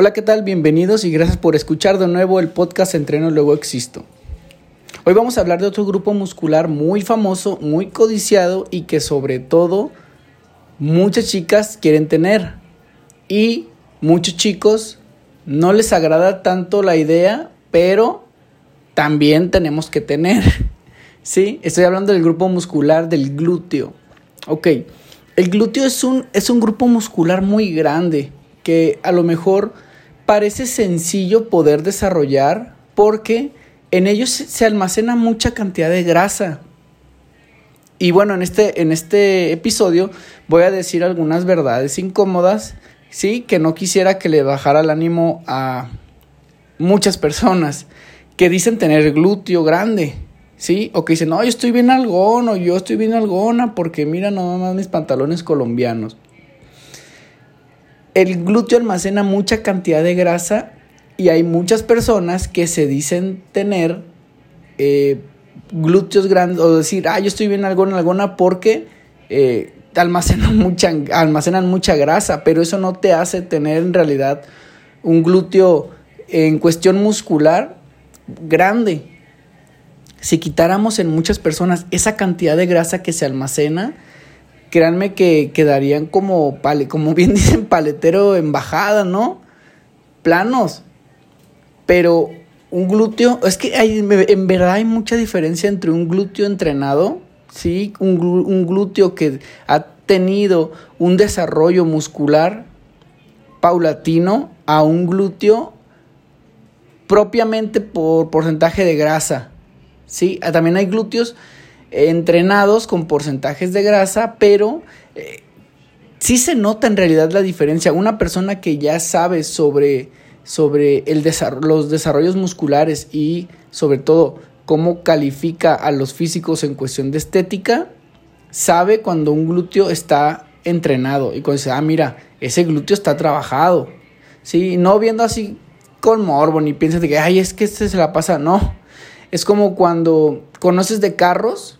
Hola, ¿qué tal? Bienvenidos y gracias por escuchar de nuevo el podcast Entreno Luego Existo. Hoy vamos a hablar de otro grupo muscular muy famoso, muy codiciado y que sobre todo muchas chicas quieren tener. Y muchos chicos no les agrada tanto la idea, pero también tenemos que tener. ¿Sí? Estoy hablando del grupo muscular del glúteo. Ok, el glúteo es un, es un grupo muscular muy grande que a lo mejor parece sencillo poder desarrollar porque en ellos se almacena mucha cantidad de grasa. Y bueno, en este, en este episodio voy a decir algunas verdades incómodas, sí, que no quisiera que le bajara el ánimo a muchas personas que dicen tener glúteo grande, sí, o que dicen, no, yo estoy bien algón, o yo estoy bien algona, porque mira nomás mis pantalones colombianos el glúteo almacena mucha cantidad de grasa y hay muchas personas que se dicen tener eh, glúteos grandes o decir, ah, yo estoy bien algona, alguna porque eh, almacenan, almacenan mucha grasa, pero eso no te hace tener en realidad un glúteo en cuestión muscular grande. Si quitáramos en muchas personas esa cantidad de grasa que se almacena, créanme que quedarían como, como bien dicen, paletero en bajada, ¿no? Planos. Pero un glúteo, es que hay, en verdad hay mucha diferencia entre un glúteo entrenado, ¿sí? Un, un glúteo que ha tenido un desarrollo muscular paulatino a un glúteo propiamente por porcentaje de grasa, ¿sí? También hay glúteos entrenados con porcentajes de grasa, pero eh, sí se nota en realidad la diferencia. Una persona que ya sabe sobre, sobre el los desarrollos musculares y sobre todo cómo califica a los físicos en cuestión de estética, sabe cuando un glúteo está entrenado y cuando dice, ah, mira, ese glúteo está trabajado. Sí, no viendo así con morbo ni piensas de que, ay, es que este se la pasa. No, es como cuando conoces de carros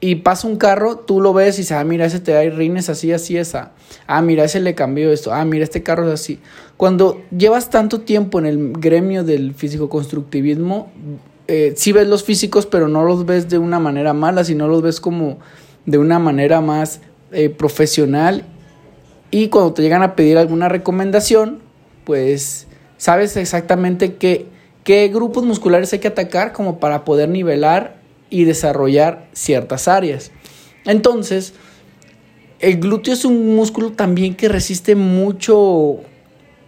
y pasa un carro, tú lo ves y dices, ah, mira, ese te da rines así, así, esa. Ah, mira, ese le cambió esto. Ah, mira, este carro es así. Cuando llevas tanto tiempo en el gremio del físico-constructivismo, eh, sí ves los físicos, pero no los ves de una manera mala, sino los ves como de una manera más eh, profesional. Y cuando te llegan a pedir alguna recomendación, pues sabes exactamente qué, qué grupos musculares hay que atacar como para poder nivelar y desarrollar ciertas áreas. Entonces, el glúteo es un músculo también que resiste mucho,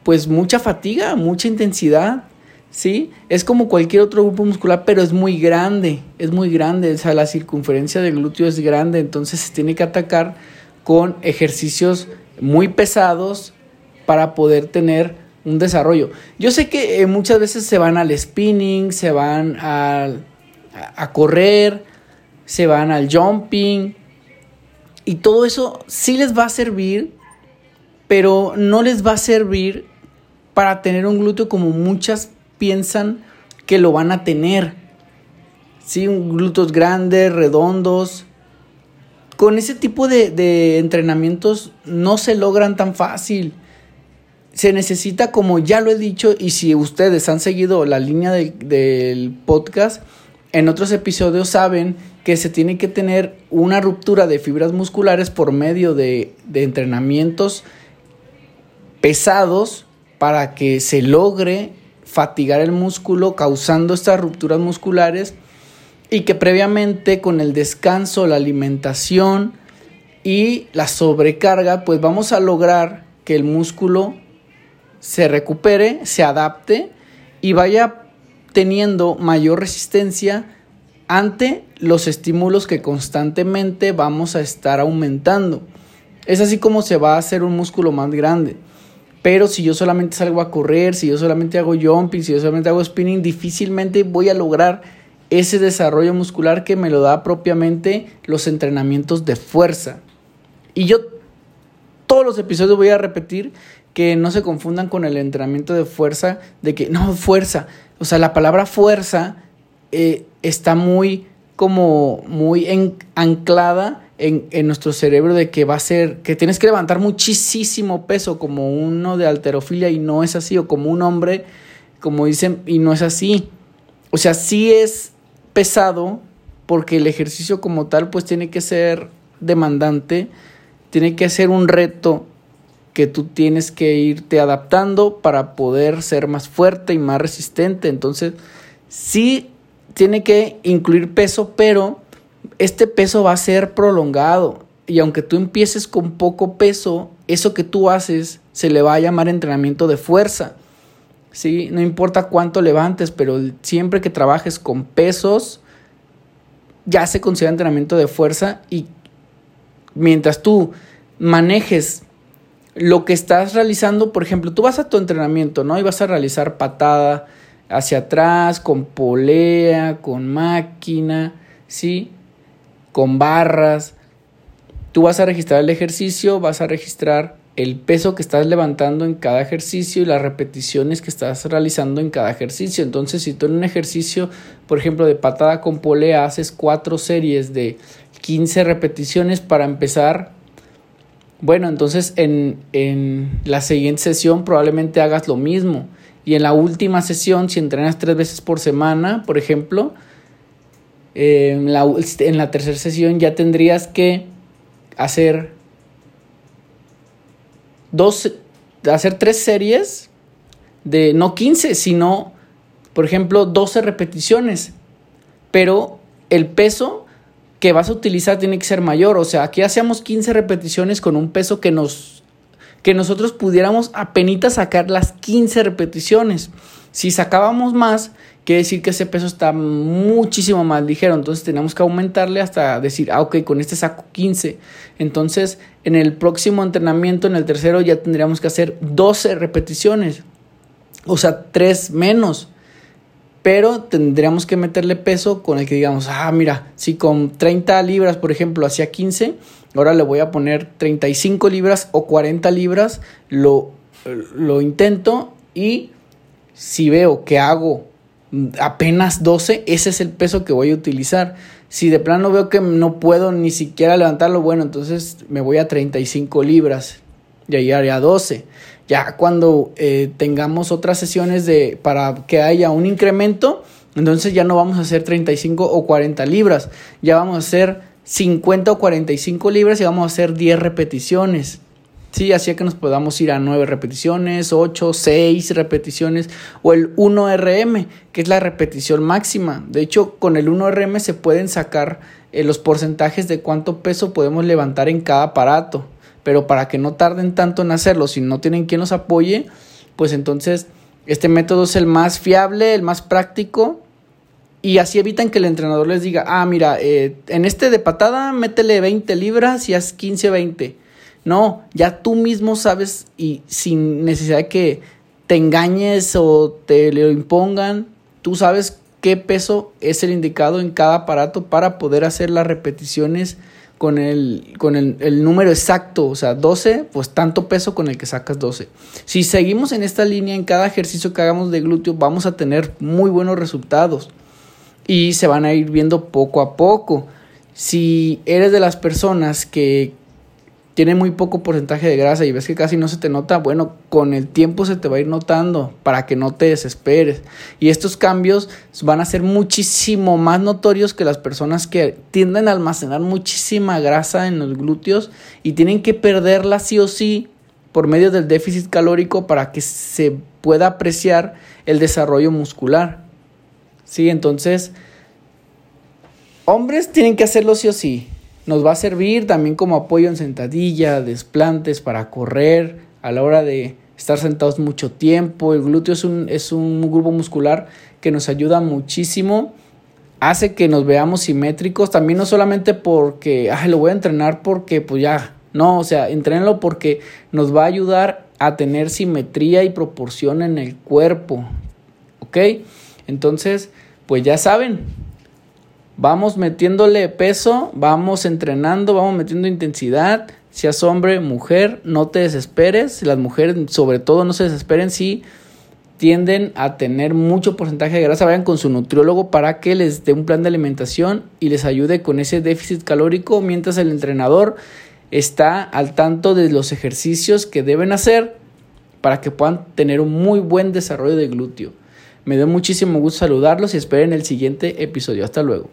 pues mucha fatiga, mucha intensidad, ¿sí? Es como cualquier otro grupo muscular, pero es muy grande, es muy grande, o sea, la circunferencia del glúteo es grande, entonces se tiene que atacar con ejercicios muy pesados para poder tener un desarrollo. Yo sé que eh, muchas veces se van al spinning, se van al a correr, se van al jumping y todo eso sí les va a servir, pero no les va a servir para tener un glúteo como muchas piensan que lo van a tener. Sí, glúteos grandes, redondos. Con ese tipo de, entrenamientos no se logran tan fácil. Se necesita, como ya lo he dicho, y si ustedes han seguido la línea del podcast, en otros episodios saben que se tiene que tener una ruptura de fibras musculares por medio de, entrenamientos pesados para que se logre fatigar el músculo causando estas rupturas musculares y que previamente con el descanso, la alimentación y la sobrecarga, pues vamos a lograr que el músculo se recupere, se adapte y vaya teniendo mayor resistencia ante los estímulos que constantemente vamos a estar aumentando. Es así como se va a hacer un músculo más grande. Pero si yo solamente salgo a correr, si yo solamente hago jumping, si yo solamente hago spinning, difícilmente voy a lograr ese desarrollo muscular que me lo da propiamente los entrenamientos de fuerza. Y yo todos los episodios voy a repetir que no se confundan con el entrenamiento de fuerza, de que no, fuerza, o sea, la palabra fuerza eh, está muy como muy anclada en, en, nuestro cerebro de que va a ser, que tienes que levantar muchísimo peso como uno de alterofilia y no es así, o como un hombre, como dicen, y no es así. O sea, sí es pesado porque el ejercicio como tal pues tiene que ser demandante, tiene que ser un reto que tú tienes que irte adaptando para poder ser más fuerte y más resistente. Entonces, sí tiene que incluir peso, pero este peso va a ser prolongado. Y aunque tú empieces con poco peso, eso que tú haces se le va a llamar entrenamiento de fuerza. ¿sí? No importa cuánto levantes, pero siempre que trabajes con pesos, ya se considera entrenamiento de fuerza y mientras tú manejes lo que estás realizando, por ejemplo, tú vas a tu entrenamiento, ¿no? Y vas a realizar patada hacia atrás, con polea, con máquina, ¿sí? Con barras. Tú vas a registrar el ejercicio, vas a registrar el peso que estás levantando en cada ejercicio y las repeticiones que estás realizando en cada ejercicio. Entonces, si tú en un ejercicio, por ejemplo, de patada con polea, haces cuatro series de 15 repeticiones para empezar, bueno, entonces en, en la siguiente sesión probablemente hagas lo mismo. Y en la última sesión, si entrenas tres veces por semana, por ejemplo, en, la, en la tercera sesión ya tendrías que hacer dos, hacer tres series de no 15, sino, por ejemplo, 12 repeticiones. Pero el peso que vas a utilizar tiene que ser mayor. O sea, aquí hacíamos 15 repeticiones con un peso que nos que nosotros pudiéramos apenas sacar las 15 repeticiones. Si sacábamos más, quiere decir que ese peso está muchísimo más ligero. Entonces tenemos que aumentarle hasta decir, ah, ok, con este saco 15. Entonces, en el próximo entrenamiento, en el tercero, ya tendríamos que hacer 12 repeticiones. O sea, 3 menos pero tendríamos que meterle peso con el que digamos, ah, mira, si con 30 libras, por ejemplo, hacía 15, ahora le voy a poner 35 libras o 40 libras, lo, lo intento y si veo que hago apenas 12, ese es el peso que voy a utilizar. Si de plano veo que no puedo ni siquiera levantarlo, bueno, entonces me voy a 35 libras y ahí haría 12. Ya cuando eh, tengamos otras sesiones de, para que haya un incremento, entonces ya no vamos a hacer 35 o 40 libras, ya vamos a hacer 50 o 45 libras y vamos a hacer 10 repeticiones. Sí, así que nos podamos ir a 9 repeticiones, 8, 6 repeticiones o el 1RM, que es la repetición máxima. De hecho, con el 1RM se pueden sacar eh, los porcentajes de cuánto peso podemos levantar en cada aparato pero para que no tarden tanto en hacerlo, si no tienen quien los apoye, pues entonces este método es el más fiable, el más práctico y así evitan que el entrenador les diga, ah, mira, eh, en este de patada métele 20 libras y haz 15, 20. No, ya tú mismo sabes y sin necesidad de que te engañes o te lo impongan, tú sabes qué peso es el indicado en cada aparato para poder hacer las repeticiones con el, con el, número exacto, o sea, 12, pues tanto peso con el que sacas 12. Si seguimos en esta línea, en cada ejercicio que hagamos de glúteo, vamos a tener muy buenos resultados y se van a ir viendo poco a poco. Si eres de las personas que tiene muy poco porcentaje de grasa y ves que casi no se te nota, bueno, con el tiempo se te va a ir notando para que no te desesperes. Y estos cambios van a ser muchísimo más notorios que las personas que tienden a almacenar muchísima grasa en los glúteos y tienen que perderla sí o sí por medio del déficit calórico para que se pueda apreciar el desarrollo muscular. Sí, entonces, hombres tienen que hacerlo sí o sí. Nos va a servir también como apoyo en sentadilla, desplantes para correr a la hora de estar sentados mucho tiempo. El glúteo es un, es un grupo muscular que nos ayuda muchísimo. Hace que nos veamos simétricos. También no solamente porque, ay, lo voy a entrenar porque pues ya. No, o sea, entrénalo porque nos va a ayudar a tener simetría y proporción en el cuerpo. ¿Ok? Entonces, pues ya saben, Vamos metiéndole peso, vamos entrenando, vamos metiendo intensidad. Seas hombre, mujer, no te desesperes. Las mujeres, sobre todo, no se desesperen si tienden a tener mucho porcentaje de grasa, vayan con su nutriólogo para que les dé un plan de alimentación y les ayude con ese déficit calórico mientras el entrenador está al tanto de los ejercicios que deben hacer para que puedan tener un muy buen desarrollo de glúteo. Me dio muchísimo gusto saludarlos y esperen el siguiente episodio. Hasta luego.